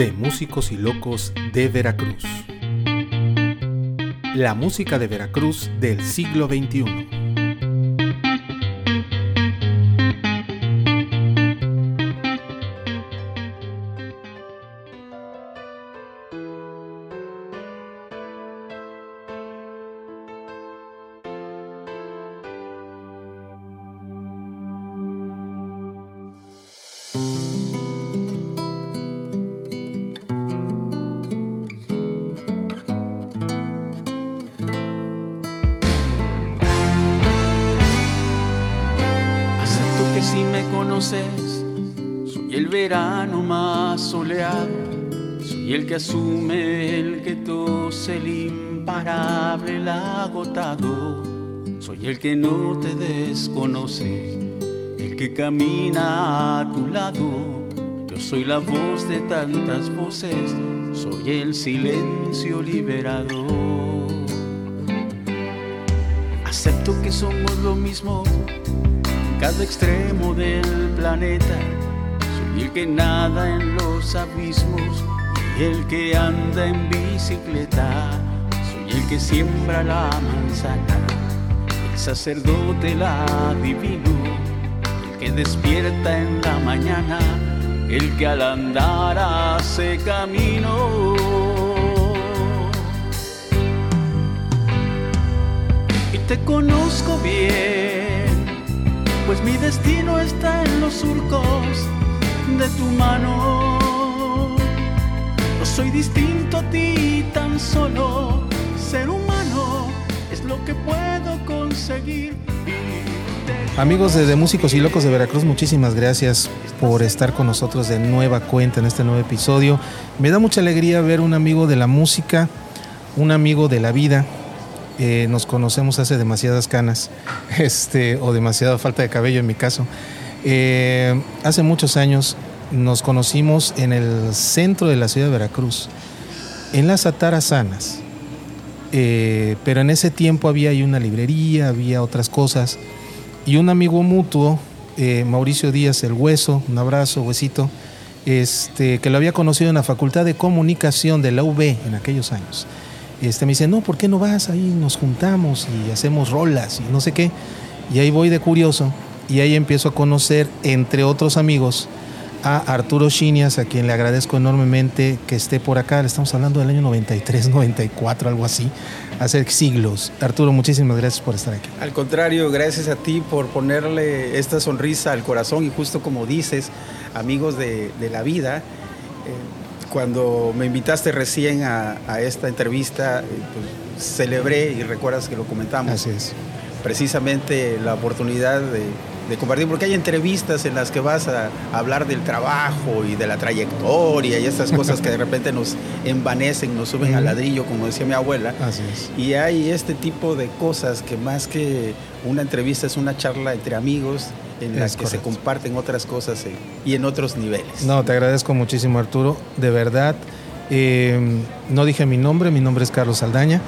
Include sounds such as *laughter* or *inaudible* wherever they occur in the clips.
de Músicos y Locos de Veracruz. La música de Veracruz del siglo XXI. Que no te desconoce, el que camina a tu lado. Yo soy la voz de tantas voces, soy el silencio liberado. Acepto que somos lo mismo en cada extremo del planeta. Soy el que nada en los abismos el que anda en bicicleta, soy el que siembra la manzana, sacerdote la divino, el que despierta en la mañana, el que al andar hace camino. Y te conozco bien, pues mi destino está en los surcos de tu mano soy distinto a ti, tan solo ser humano es lo que puedo. Amigos de, Músicos y Locos de Veracruz, muchísimas gracias por estar con nosotros de nueva cuenta en este nuevo episodio. Me da mucha alegría ver un amigo de la música, un amigo de la vida. Eh, nos conocemos hace demasiadas canas, *laughs* este, o demasiada falta de cabello en mi caso. Eh, hace muchos años nos conocimos en el centro de la ciudad de Veracruz, en las Atarazanas. Eh, pero en ese tiempo había ahí una librería, había otras cosas. Y un amigo mutuo, eh, Mauricio Díaz El Hueso, un abrazo, huesito, este, que lo había conocido en la Facultad de Comunicación de la UB en aquellos años. Este, me dice, no, ¿por qué no vas ahí? Nos juntamos y hacemos rolas y no sé qué. Y ahí voy de curioso y ahí empiezo a conocer, entre otros amigos, a Arturo Chinias, a quien le agradezco enormemente que esté por acá. Le estamos hablando del año 93, 94, algo así, hace siglos. Arturo, muchísimas gracias por estar aquí. Al contrario, gracias a ti por ponerle esta sonrisa al corazón y justo como dices, amigos de, la vida, eh, cuando me invitaste recién a, esta entrevista, eh, pues, celebré y recuerdas que lo comentamos. Así es. Precisamente la oportunidad de de compartir, porque hay entrevistas en las que vas a, hablar del trabajo y de la trayectoria y esas cosas que de repente nos envanecen, nos suben al ladrillo, como decía mi abuela. Así es. Y hay este tipo de cosas que más que una entrevista es una charla entre amigos en las que se comparten otras cosas y en otros niveles. No, te agradezco muchísimo Arturo, de verdad. Eh, no dije mi nombre, mi nombre es Carlos Saldaña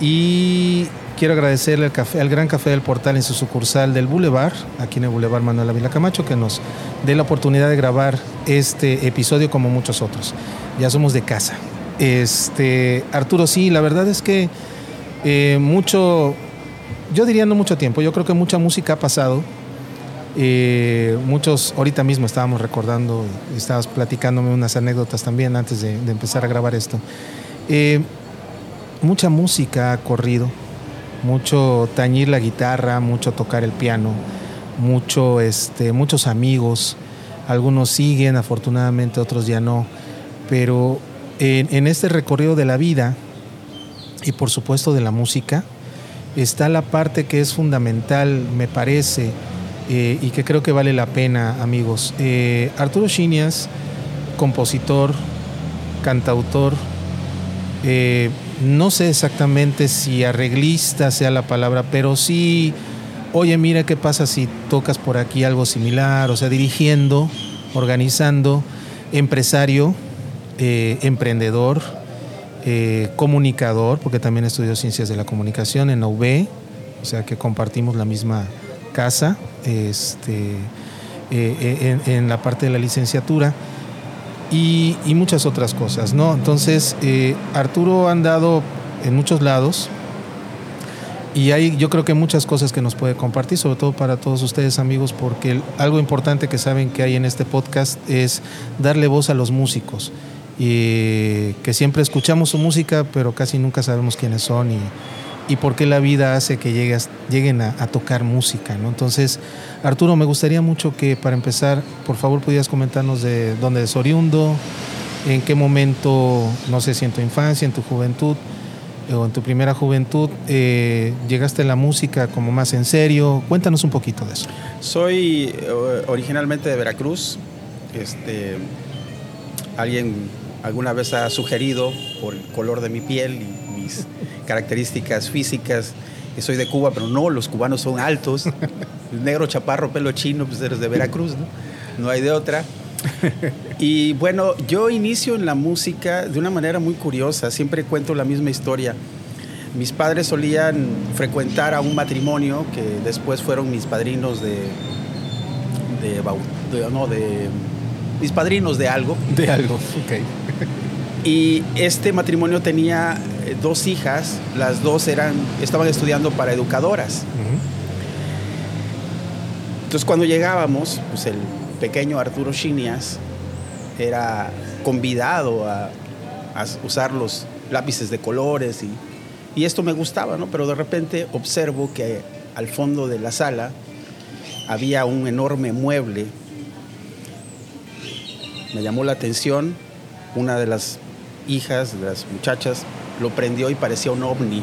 y Quiero agradecerle al, café, al Gran Café del Portal en su sucursal del Boulevard, aquí en el Boulevard Manuel Ávila Camacho, que nos dé la oportunidad de grabar este episodio como muchos otros. Ya somos de casa. Este, Arturo, sí, la verdad es que eh, mucho, yo diría no mucho tiempo, yo creo que mucha música ha pasado. Eh, muchos, ahorita mismo estábamos recordando, estabas platicándome unas anécdotas también antes de, empezar a grabar esto. Eh, mucha música ha corrido, mucho tañir la guitarra, mucho tocar el piano, mucho, este, muchos amigos, algunos siguen, afortunadamente otros ya no, pero en, este recorrido de la vida y por supuesto de la música, está la parte que es fundamental, me parece, eh, y que creo que vale la pena, amigos. Eh, Arturo Chinias, compositor, cantautor, eh, no sé exactamente si arreglista sea la palabra, pero sí, oye, mira qué pasa si tocas por aquí algo similar, o sea, dirigiendo, organizando, empresario, eh, emprendedor, eh, comunicador, porque también estudió ciencias de la comunicación en UB, o sea que compartimos la misma casa este, en la parte de la licenciatura y, muchas otras cosas, ¿no? Entonces, eh, Arturo ha andado en muchos lados y hay yo creo que muchas cosas que nos puede compartir, sobre todo para todos ustedes amigos, porque algo importante que saben que hay en este podcast es darle voz a los músicos y que siempre escuchamos su música, pero casi nunca sabemos quiénes son y, y por qué la vida hace que llegues, lleguen a, tocar música. ¿no? Entonces, Arturo, me gustaría mucho que para empezar, por favor, pudieras comentarnos de dónde es oriundo, en qué momento, no sé si en tu infancia, en tu juventud o en tu primera juventud, eh, llegaste a la música como más en serio. Cuéntanos un poquito de eso. Soy eh, originalmente de Veracruz. Este, alguien alguna vez ha sugerido por el color de mi piel mis características físicas que soy de Cuba, pero no, los cubanos son altos. Negro, chaparro, pelo chino, pues eres de Veracruz, ¿no? No hay de otra. Y bueno, yo inicio en la música de una manera muy curiosa, siempre cuento la misma historia. Mis padres solían frecuentar a un matrimonio que después fueron mis padrinos de, de, no, de mis padrinos de algo. De algo, ok. Y este matrimonio tenía dos hijas, las dos eran, estaban estudiando para educadoras. Entonces cuando llegábamos, pues el pequeño Arturo Chinias era convidado a, usar los lápices de colores y, y, esto me gustaba, ¿no? Pero de repente observo que al fondo de la sala había un enorme mueble. Me llamó la atención una de las hijas, de las muchachas, lo prendió y parecía un ovni.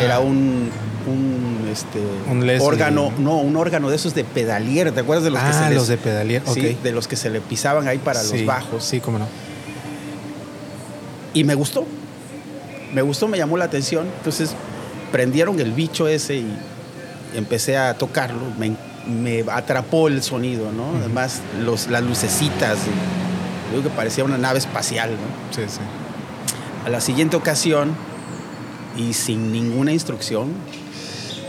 Era un, un, este, órgano, no, un órgano de esos de pedalier, ¿te acuerdas de los que se ah, los de pedalier, sí, de los que se le pisaban ahí para los bajos. Sí, cómo no. Y me gustó, me gustó, me llamó la atención, entonces prendieron el bicho ese y empecé a tocarlo, me, atrapó el sonido, ¿no? Además, los, las lucecitas, digo que parecía una nave espacial, ¿no? Sí, sí. A la siguiente ocasión, y sin ninguna instrucción,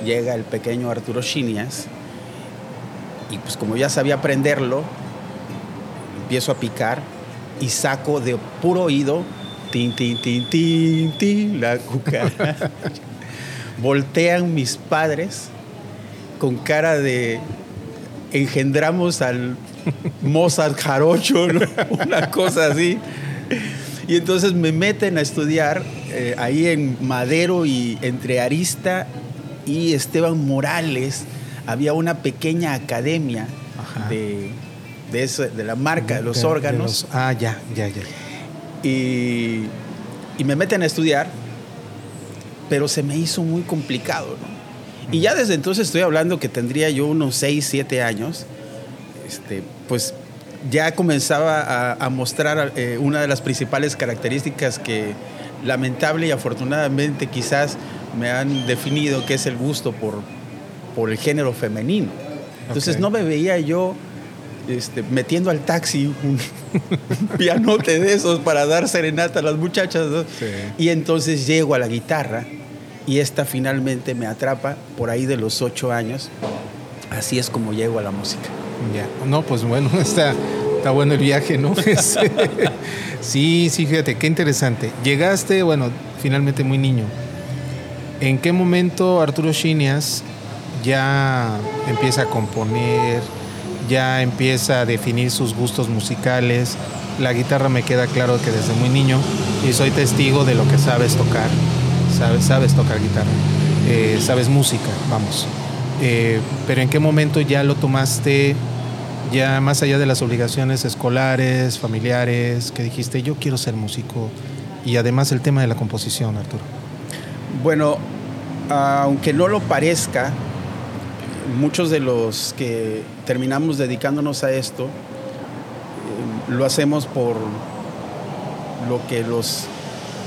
llega el pequeño Arturo Chinias y pues como ya sabía aprenderlo, empiezo a picar y saco de puro oído, tin, tin, tin, tin, tin, la cucaracha. *laughs* Voltean mis padres con cara de engendramos al Mozart jarocho, *laughs* una cosa así. Y entonces me meten a estudiar eh, ahí en Madero y entre Arista y Esteban Morales había una pequeña academia de, de, la marca de, los órganos. ah, ya, ya, ya. Y, y, me meten a estudiar, pero se me hizo muy complicado, ¿no? Y ya desde entonces estoy hablando que tendría yo unos 6, 7 años, este, pues ya comenzaba a, mostrar eh, una de las principales características que lamentable y afortunadamente quizás me han definido que es el gusto por, por el género femenino. Entonces no me veía yo este, metiendo al taxi un, *laughs* pianote de esos para dar serenata a las muchachas. Y entonces llego a la guitarra y esta finalmente me atrapa por ahí de los ocho años. Así es como llego a la música. Ya, no, pues bueno, *laughs* está, está bueno el viaje, ¿no? *laughs* sí, sí, fíjate, qué interesante. Llegaste, bueno, finalmente muy niño. ¿En qué momento Arturo Chinias ya empieza a componer, ya empieza a definir sus gustos musicales? La guitarra me queda claro que desde muy niño y soy testigo de lo que sabes tocar. Sabes, sabes tocar guitarra, eh, sabes música, vamos. Eh, pero ¿en qué momento ya lo tomaste ya más allá de las obligaciones escolares, familiares, que dijiste, yo quiero ser músico? Y además el tema de la composición, Arturo. Bueno, aunque no lo parezca, muchos de los que terminamos dedicándonos a esto, eh, lo hacemos por lo que los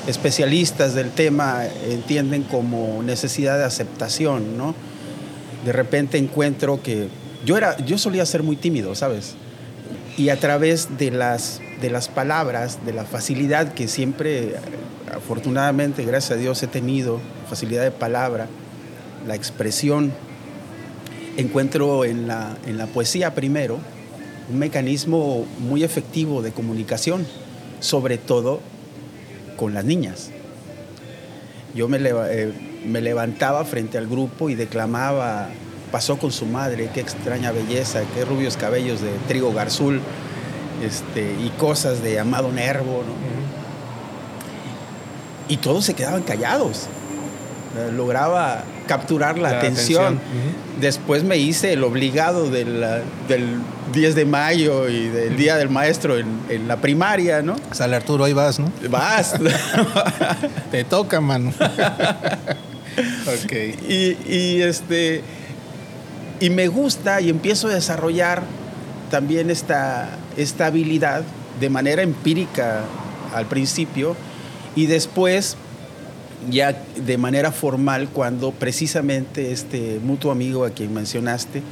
especialistas del tema entienden como necesidad de aceptación, ¿no? De repente encuentro que yo, era, yo solía ser muy tímido, ¿sabes? Y a través de las, de las palabras, de la facilidad que siempre afortunadamente, gracias a Dios, he tenido facilidad de palabra, la expresión. Encuentro en la, en la poesía primero un mecanismo muy efectivo de comunicación, sobre todo con las niñas. Yo me, eh, me levantaba frente al grupo y declamaba, pasó con su madre, qué extraña belleza, qué rubios cabellos de trigo garzul, este, y cosas de Amado Nervo, Y todos se quedaban callados. Lograba capturar la, atención. Después me hice el obligado del, del, 10 de mayo y del Día del Maestro en, la primaria, ¿no? Sale Arturo, ahí vas, ¿no? Vas. *laughs* Te toca, mano. *laughs* ok. Y, y, este, y me gusta y empiezo a desarrollar también esta, esta habilidad de manera empírica al principio y después ya de manera formal cuando precisamente este mutuo amigo a quien mencionaste, eh,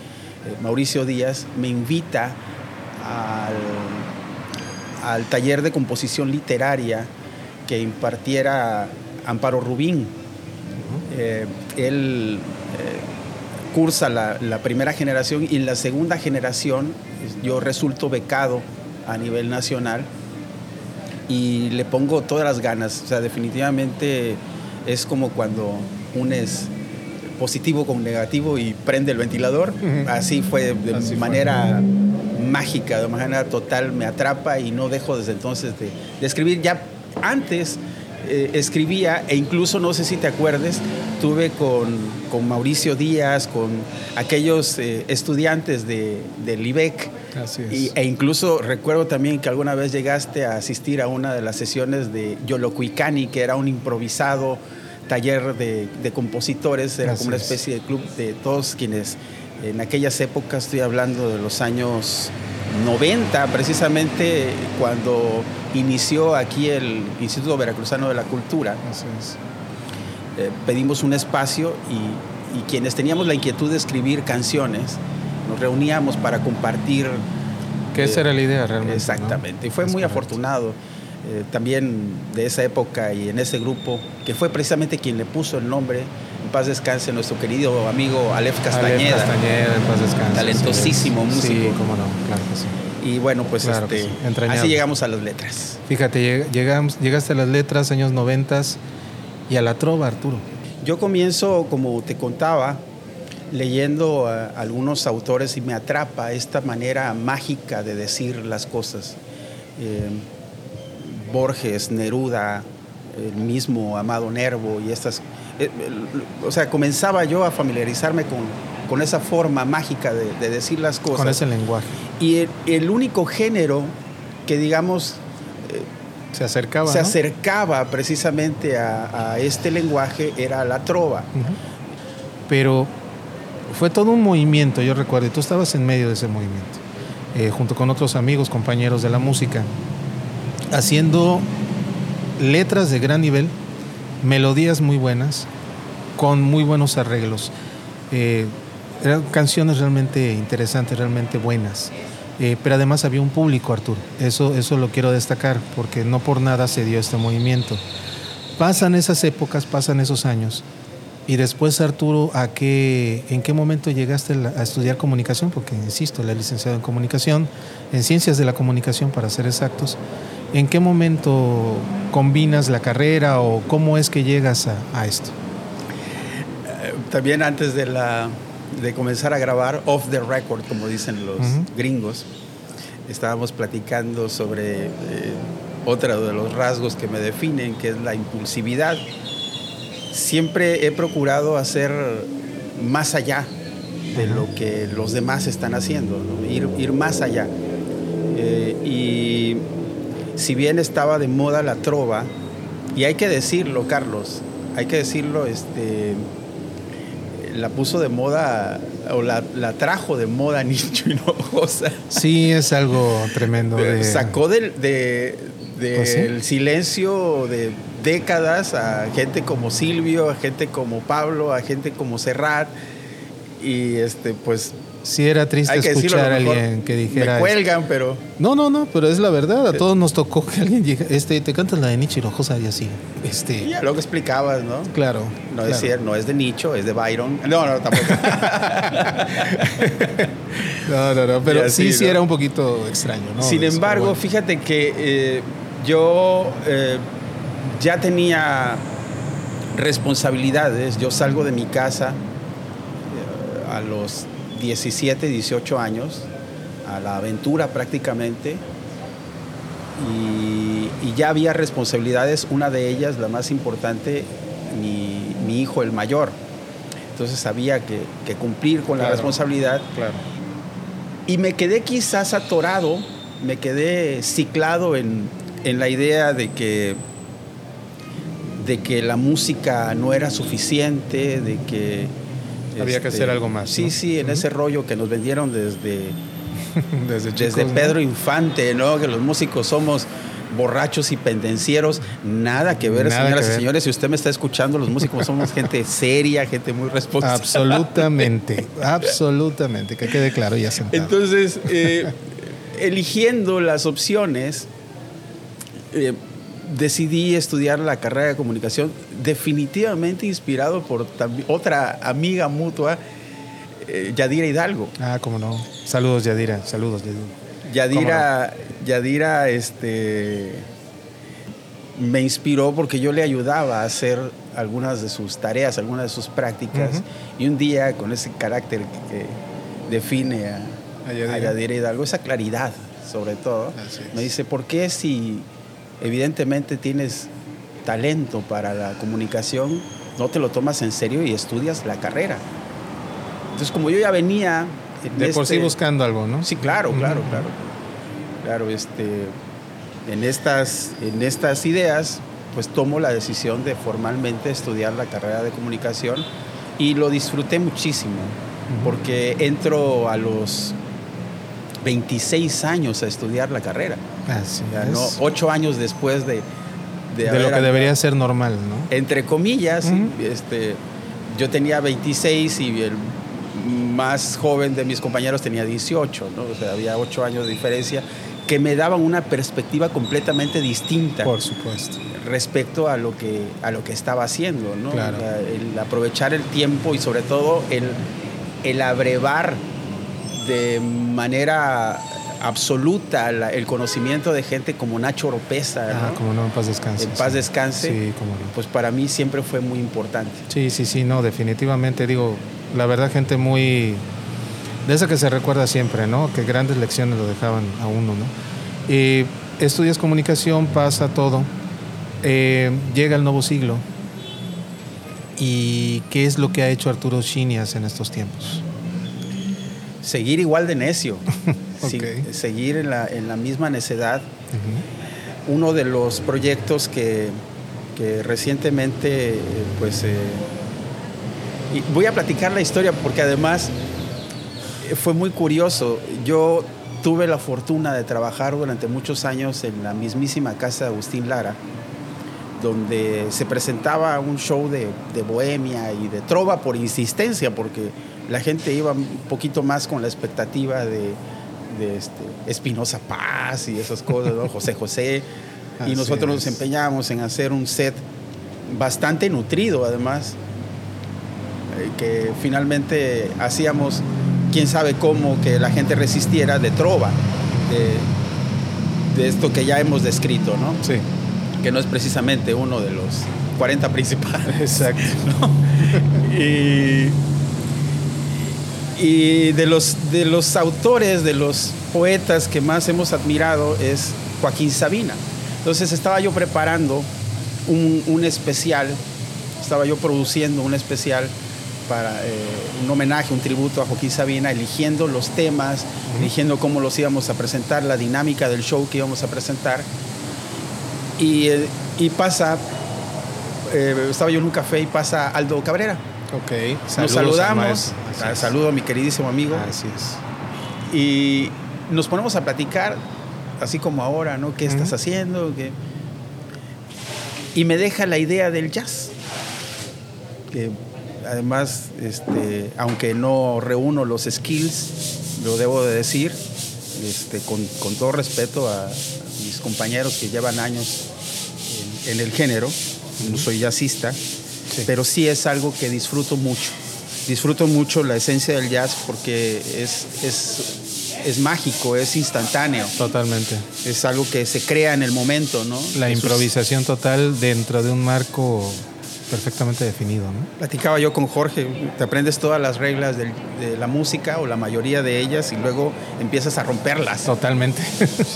Mauricio Díaz, me invita al, taller de composición literaria que impartiera Amparo Rubín. Eh, él eh, cursa la, la, primera generación y en la segunda generación yo resulto becado a nivel nacional y le pongo todas las ganas. O sea, definitivamente es como cuando unes positivo con negativo y prende el ventilador. Así fue de manera mágica, de manera total, me atrapa y no dejo desde entonces de, escribir. Ya antes eh, escribía, e incluso no sé si te acuerdes, tuve con, con Mauricio Díaz, con aquellos eh, estudiantes de, del IBEC. Y, e incluso recuerdo también que alguna vez llegaste a asistir a una de las sesiones de Yolocuicani, que era un improvisado taller de, compositores, era como una especie de club de todos quienes en aquellas épocas, estoy hablando de los años 90, precisamente cuando inició aquí el Instituto Veracruzano de la Cultura. Eh, pedimos un espacio y, quienes teníamos la inquietud de escribir canciones, nos reuníamos para compartir. Que esa era la idea realmente. Exactamente, y fue muy afortunado. Eh, también de esa época y en ese grupo, que fue precisamente quien le puso el nombre, en paz descanse, nuestro querido amigo Aleph Castañeda. Castañeda, en paz descanse. Talentosísimo músico. Sí, cómo no, claro que sí. Y bueno, pues este, así llegamos a las letras. Fíjate, llegamos, llegaste a las letras, años noventas, y a la trova, Arturo. Yo comienzo, como te contaba, leyendo a algunos autores y me atrapa esta manera mágica de decir las cosas. Eh, Borges, Neruda, el mismo Amado Nervo y estas... Eh, o sea, comenzaba yo a familiarizarme con, con esa forma mágica de, decir las cosas. Con ese lenguaje. Y el, único género que, digamos... Eh, se acercaba. Se acercaba precisamente a, este lenguaje era la trova. Pero fue todo un movimiento, yo recuerdo, y tú estabas en medio de ese movimiento, eh, junto con otros amigos, compañeros de la música haciendo letras de gran nivel, melodías muy buenas, con muy buenos arreglos. Eh, eran canciones realmente interesantes, realmente buenas. Eh, pero además había un público, Arturo. Eso, eso lo quiero destacar, porque no por nada se dio este movimiento. Pasan esas épocas, pasan esos años. Y después, Arturo, ¿a qué, ¿en qué momento llegaste a estudiar comunicación? Porque, insisto, la licenciado en comunicación, en ciencias de la comunicación, para ser exactos. ¿En qué momento combinas la carrera o cómo es que llegas a, esto? Eh, también antes de, la, de comenzar a grabar, off the record, como dicen los gringos, estábamos platicando sobre eh, otro de los rasgos que me definen, que es la impulsividad. Siempre he procurado hacer más allá de lo que los demás están haciendo, ir, ir, más allá. Eh, y si bien estaba de moda la trova, y hay que decirlo, Carlos, hay que decirlo, este, la puso de moda o la, trajo de moda *laughs* Nicho Hinojosa. Sí, es algo tremendo. Sacó del, de, ¿Ah, silencio de décadas a gente como Silvio, a gente como Pablo, a gente como Serrat. y este, pues Sí era triste hay que decirlo, escuchar a alguien que dijera... Me cuelgan, pero. No, no, no, pero es la verdad. A todos nos tocó que alguien llegue, este, te cantas la de Nietzsche Hinojosa y así. Este, Y ya luego explicabas, ¿no? claro. No claro. es cierto, no es de Nicho, es de Byron. No, no, tampoco. *laughs* No, no, no, pero así, sí, sí era un poquito extraño, ¿no? Sin embargo, bueno. fíjate que eh, yo eh, ya tenía responsabilidades. Yo salgo de mi casa eh, a los 17, 18 años, a la aventura prácticamente. Y, y ya había responsabilidades, una de ellas, la más importante, mi, mi hijo, el mayor. Entonces había que, que cumplir con la responsabilidad. Claro. Y me quedé quizás atorado, me quedé ciclado en, en la idea de que, de que la música no era suficiente, de que... este, Había que hacer algo más, Sí, ¿no? sí, en ese rollo que nos vendieron desde, *laughs* Desde, desde chicos, ¿no? Pedro Infante, ¿no? Que los músicos somos borrachos y pendencieros. Nada que ver, Nada señoras que y señores. Si usted me está escuchando, los músicos somos gente *laughs* seria, gente muy responsable. Absolutamente, absolutamente, que quede claro ya sentado. Entonces, eh, eligiendo las opciones, eh, decidí estudiar la carrera de comunicación, definitivamente inspirado por otra amiga mutua, eh, Yadira Hidalgo. ah, cómo no. Saludos, Yadira, saludos, Yadira. Yadira, Yadira este, me inspiró porque yo le ayudaba a hacer algunas de sus tareas, algunas de sus prácticas. Y un día, con ese carácter que define a, A Yadira. a Yadira Hidalgo, esa claridad sobre todo, me dice, ¿por qué si evidentemente tienes talento para la comunicación, no te lo tomas en serio y estudias la carrera? Entonces, como yo ya venía... en De por sí este- buscando algo, ¿no? Sí, claro, claro, claro. Claro, este, en, estas, en estas ideas, pues tomo la decisión de formalmente estudiar la carrera de comunicación y lo disfruté muchísimo, porque entro a los 26 años a estudiar la carrera, Así ya, es. ¿no? ocho años después de... de lo que debería ser normal, ¿no? entre comillas, sí, Ujú. este, yo tenía 26 y el más joven de mis compañeros tenía 18, ¿no? O sea, había 8 años de diferencia que me daban una perspectiva completamente distinta Por supuesto. respecto a lo que a lo que estaba haciendo, ¿no? Claro. O sea, el aprovechar el tiempo y sobre todo el, el abrevar de manera absoluta la- el conocimiento de gente como Nacho Oropesa, Ah, ¿no? como no, en paz descanse. en paz sí. descanse, Sí, cómo no. pues para mí siempre fue muy importante. Sí, sí, sí, no, definitivamente digo, la verdad gente muy de esa que se recuerda siempre, ¿no? Que grandes lecciones lo dejaban a uno, ¿no? Y estudias comunicación, pasa todo, eh, llega el nuevo siglo. ¿Y qué es lo que ha hecho Arturo Chinias en estos tiempos? Seguir igual de necio, *laughs* seguir en la, en la misma necedad. Uno de los proyectos que, que recientemente, pues, eh, y voy a platicar la historia porque además eh, fue muy curioso. Yo tuve la fortuna de trabajar durante muchos años en la mismísima casa de Agustín Lara, donde se presentaba un show de, de bohemia y de trova por insistencia, porque la gente iba un poquito más con la expectativa de, de este, Espinosa Paz y esas cosas, ¿no? José José. Así Y nosotros nos empeñábamos en hacer un set bastante nutrido, además, eh, que finalmente hacíamos, quién sabe cómo, que la gente resistiera de trova, de, de esto que ya hemos descrito, ¿no? Sí, que no es precisamente uno de los 40 principales. exacto. *laughs* Y, y de, los, de los autores, de los poetas que más hemos admirado es Joaquín Sabina. Entonces estaba yo preparando un, un especial, estaba yo produciendo un especial para eh, un homenaje, un tributo a Joaquín Sabina, eligiendo los temas, eligiendo cómo los íbamos a presentar, la dinámica del show que íbamos a presentar. Y, eh, y pasa, eh, estaba yo en un café y pasa Aldo Cabrera. Ok, Nos saludamos. Así Ah, es. Saludo a mi queridísimo amigo. Así es. Y nos ponemos a platicar, así como ahora, ¿no? ¿Qué estás haciendo? ¿Qué? Y me deja la idea del jazz. Que además, este, aunque no reúno los skills, lo debo de decir, este, con, todo respeto a, mis compañeros que llevan años en, el género, no soy jazzista, pero sí es algo que disfruto mucho. Disfruto mucho la esencia del jazz porque es, es, es mágico, es instantáneo. Totalmente. Es algo que se crea en el momento, ¿no? La improvisación total dentro de un marco perfectamente definido. ¿no? Platicaba yo con Jorge, te aprendes todas las reglas de la música o la mayoría de ellas y luego empiezas a romperlas. Totalmente.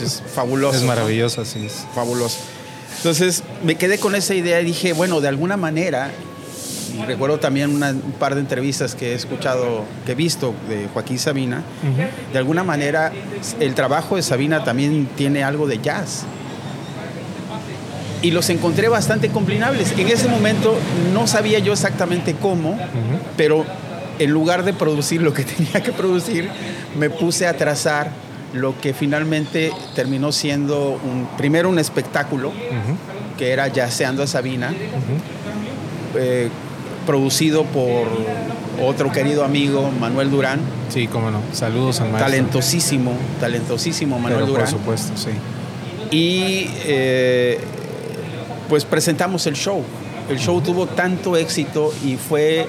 Es fabuloso. Es maravilloso, así es. Fabuloso. Entonces me quedé con esa idea y dije, bueno, de alguna manera, recuerdo también un par de entrevistas que he escuchado, que he visto de Joaquín Sabina, de alguna manera el trabajo de Sabina también tiene algo de jazz. Y los encontré bastante combinables. En ese momento no sabía yo exactamente cómo, pero en lugar de producir lo que *laughs* tenía que producir, me puse a trazar lo que finalmente terminó siendo un, primero un espectáculo, que era Yaceando a Sabina, eh, producido por otro querido amigo, Manuel Durán. Sí, cómo no. Saludos al maestro. Talentosísimo, talentosísimo Manuel Durán. Por supuesto, sí. Y eh, pues presentamos el show. El show tuvo tanto éxito y fue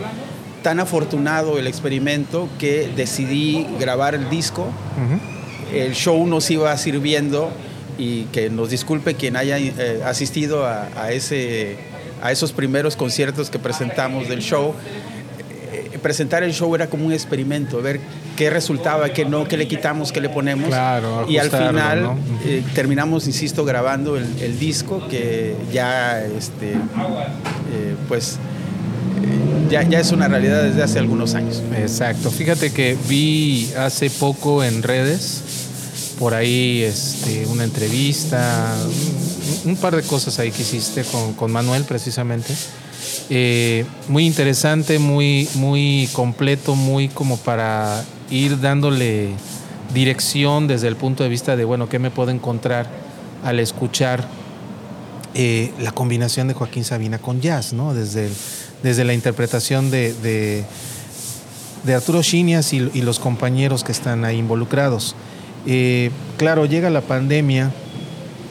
tan afortunado el experimento que decidí grabar el disco. El show nos iba sirviendo y que nos disculpe quien haya eh, asistido a, ese, a esos primeros conciertos que presentamos del show. Eh, presentar el show era como un experimento, ver qué resultaba, qué no, qué le quitamos, qué le ponemos. y al final eh, terminamos, insisto, grabando el, disco que ya, este, eh, pues, ya, ya, es una realidad desde hace algunos años. Exacto. Fíjate que vi hace poco en redes, por ahí este, una entrevista, un, par de cosas ahí que hiciste con, con Manuel precisamente. Eh, muy interesante, muy, muy completo, muy como para ir dándole dirección desde el punto de vista de, bueno, ¿qué me puedo encontrar al escuchar eh, la combinación de Joaquín Sabina con jazz, ¿no? Desde, desde la interpretación de, de, Arturo Chinias y, los compañeros que están ahí involucrados. Eh, claro, llega la pandemia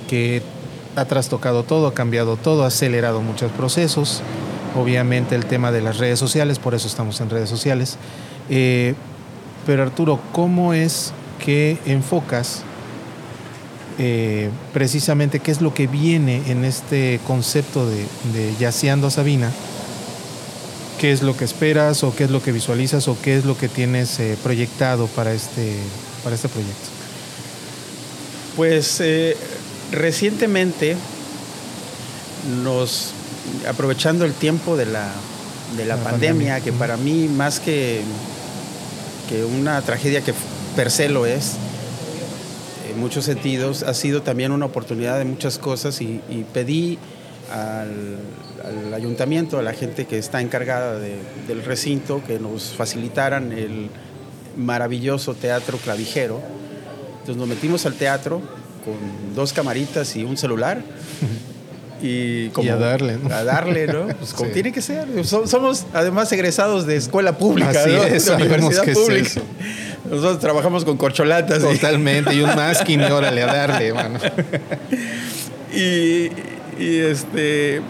que ha trastocado todo, ha cambiado todo, ha acelerado muchos procesos. Obviamente el tema de las redes sociales, por eso estamos en redes sociales. Eh, pero Arturo, ¿cómo es que enfocas eh, precisamente qué es lo que viene en este concepto de, de Yaceando a Sabina? ¿Qué es lo que esperas o qué es lo que visualizas o qué es lo que tienes eh, proyectado para este, para este proyecto? Pues recientemente nos, aprovechando el tiempo de la, de la, pandemia, que para mí más que que una tragedia que per se lo es, en muchos sentidos, ha sido también una oportunidad de muchas cosas y, pedí al, ayuntamiento, a la gente que está encargada del recinto, que nos facilitaran el maravilloso teatro clavijero. Entonces nos metimos al teatro con dos camaritas y un celular y, a darle, ¿no? A darle, ¿no? *laughs* Pues como tiene que ser. Somos además egresados de escuela pública, Así Es, de universidad pública. Nosotros trabajamos con corcholatas. Totalmente, y, un masking, órale, a darle, mano. *laughs* y, este.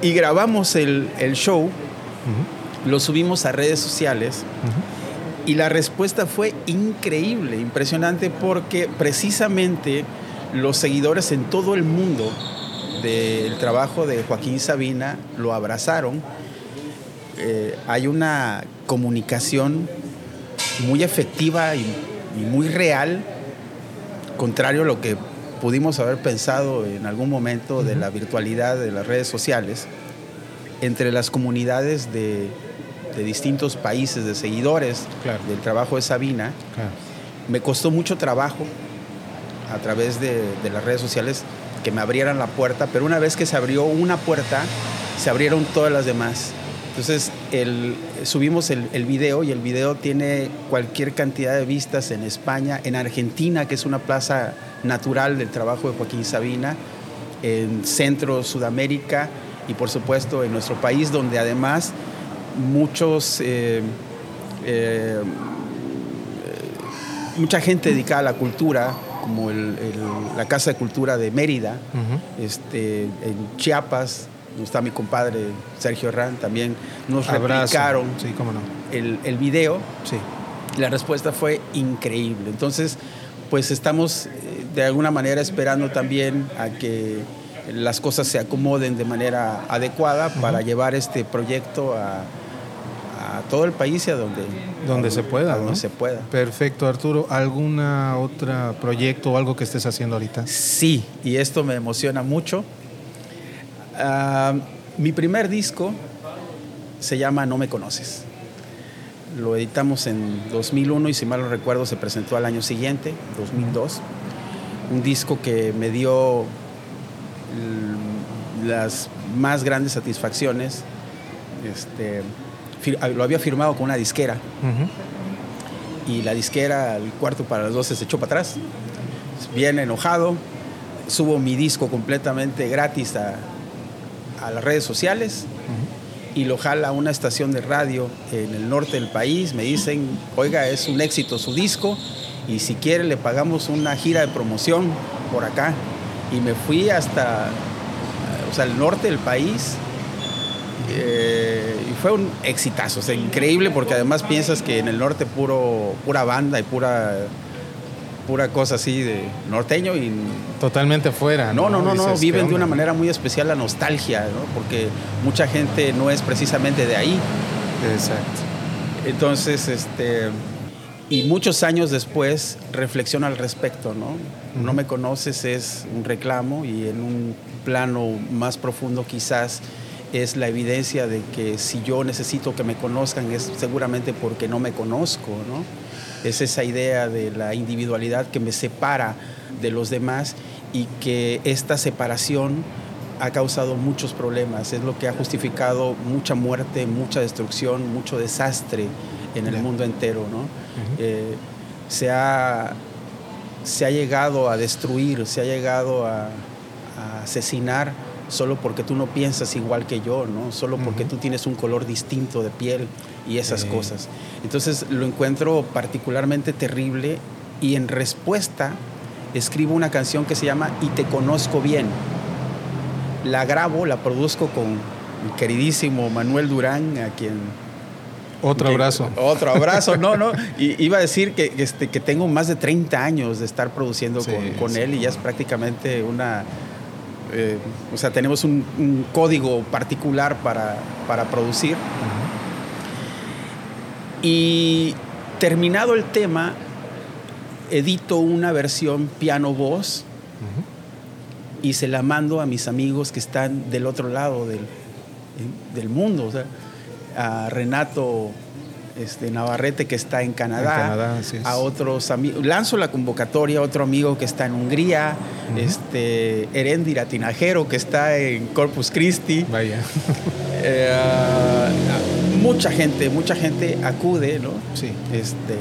Y grabamos el, show, lo subimos a redes sociales. Y la respuesta fue increíble, impresionante, porque precisamente los seguidores en todo el mundo del trabajo de Joaquín Sabina, lo abrazaron. Eh, hay una comunicación muy efectiva y, muy real, contrario a lo que pudimos haber pensado en algún momento de la virtualidad de las redes sociales, entre las comunidades de, distintos países, de seguidores del trabajo de Sabina. Me costó mucho trabajo a través de las redes sociales que me abrieran la puerta, pero una vez que se abrió una puerta, se abrieron todas las demás. Entonces el, subimos el, el, video y el video tiene cualquier cantidad de vistas en España, en Argentina, que es una plaza natural del trabajo de Joaquín Sabina, en Centro Sudamérica y por supuesto en nuestro país, donde además muchos, eh, eh, mucha gente dedicada a la cultura, como la Casa de Cultura de Mérida, este, en Chiapas, donde está mi compadre Sergio Herrán, también nos replicaron el, el, video. Sí. La respuesta fue increíble. Entonces, pues estamos de alguna manera esperando también a que las cosas se acomoden de manera adecuada para llevar este proyecto a, todo el país y a donde, donde se pueda. donde se pueda. Perfecto, Arturo. ¿Alguna otra proyecto o algo que estés haciendo ahorita? Sí, y esto me emociona mucho. Ah, mi primer disco se llama No me conoces. Lo editamos en 2001 y si mal no recuerdo se presentó al año siguiente, 2002. Un disco que me dio las más grandes satisfacciones. Este, lo había firmado con una disquera. Y la disquera, el cuarto para las 12, se echó para atrás. Bien enojado. Subo mi disco completamente gratis a, las redes sociales. Y lo jala una estación de radio en el norte del país. Me dicen, oiga, es un éxito su disco. Y si quiere le pagamos una gira de promoción por acá. Y me fui hasta o sea, el norte del país. Eh, fue un exitazo, o sea, increíble porque además piensas que en el norte puro, pura banda y pura, pura cosa así de norteño y... Totalmente fuera. No, no, no, no, viven de una manera muy especial la nostalgia, ¿no? Porque mucha gente no es precisamente de ahí. Exacto. Entonces, este y muchos años después reflexiona al respecto, ¿no? No me conoces es un reclamo y en un plano más profundo quizás es la evidencia de que si yo necesito que me conozcan es seguramente porque no me conozco, ¿no? Es esa idea de la individualidad que me separa de los demás y que esta separación ha causado muchos problemas, es lo que ha justificado mucha muerte, mucha destrucción, mucho desastre en el mundo entero, ¿no? Eh, se, ha, se ha llegado a destruir, se ha llegado a, asesinar solo porque tú no piensas igual que yo, ¿no? Solo porque tú tienes un color distinto de piel y esas cosas. Entonces lo encuentro particularmente terrible y en respuesta escribo una canción que se llama Y te conozco bien. La grabo, la produzco con mi queridísimo Manuel Durán, a quien otro abrazo. Otro abrazo, no, no. *laughs* Y iba a decir que, este, que tengo más de 30 años de estar produciendo con, él y ya es prácticamente una... Eh, o sea, tenemos un, código particular para, para producir. Y terminado el tema, edito una versión piano-voz y se la mando a mis amigos que están del otro lado del, del mundo. O sea, a Renato este, Navarrete que está en Canadá, a otros amigos, lanzo la convocatoria a otro amigo que está en Hungría, este, Erendira Tinajero que está en Corpus Christi. Vaya. *laughs* Eh, mucha gente, mucha gente acude, ¿no? Sí. Este,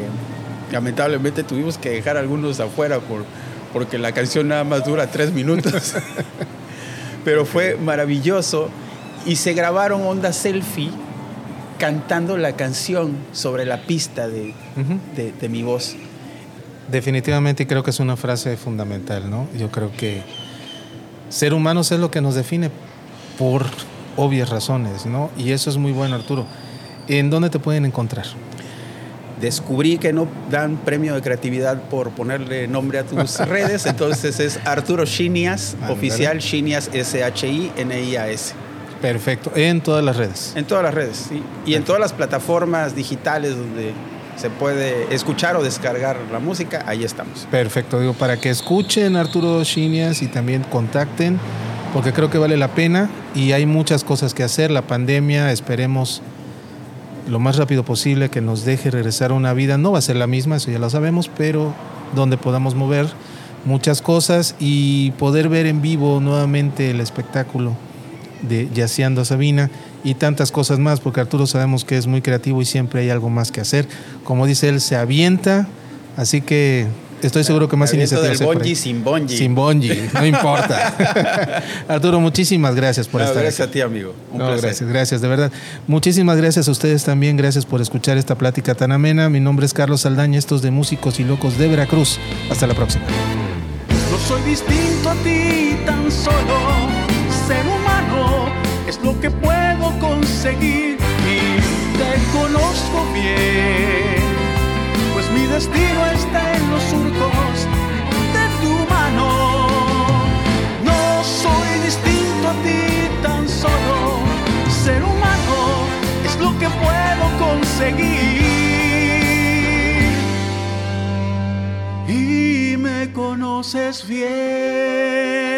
lamentablemente tuvimos que dejar algunos afuera por, porque la canción nada más dura tres minutos. *laughs* *laughs* Pero fue maravilloso y se grabaron ondas selfie cantando la canción sobre la pista de, mi voz. Definitivamente creo que es una frase fundamental, ¿no? Yo creo que ser humanos es lo que nos define por obvias razones, ¿no? Y eso es muy bueno, Arturo. ¿En dónde te pueden encontrar? Descubrí que no dan premio de creatividad por ponerle nombre a tus *laughs* redes, entonces es Arturo Shinias, oficial Shinias S-H-I-N-I-A-S. Perfecto, en todas las redes. En todas las redes, sí. Y en todas las plataformas digitales donde se puede escuchar o descargar la música, ahí estamos. Perfecto, digo, para que escuchen Arturo Chinias y también contacten, porque creo que vale la pena y hay muchas cosas que hacer. La pandemia, esperemos lo más rápido posible que nos deje regresar a una vida. No va a ser la misma, eso ya lo sabemos, pero donde podamos mover muchas cosas y poder ver en vivo nuevamente el espectáculo de Yaciando Sabina y tantas cosas más, porque Arturo sabemos que es muy creativo y siempre hay algo más que hacer. Como dice él, se avienta, así que estoy seguro que más iniciativas. Del bonji sin bonji. Sin bonji, no importa. *laughs* Arturo, muchísimas gracias por estar. Gracias a ti, amigo. Un Gracias, gracias, de verdad. Muchísimas gracias a ustedes también. Gracias por escuchar esta plática tan amena. Mi nombre es Carlos Saldaña, estos de Músicos y Locos de Veracruz. Hasta la próxima. No soy distinto a ti, lo que puedo conseguir y te conozco bien, pues mi destino está en los surcos de tu mano. No soy distinto a ti, tan solo ser humano es lo que puedo conseguir. Y me conoces bien.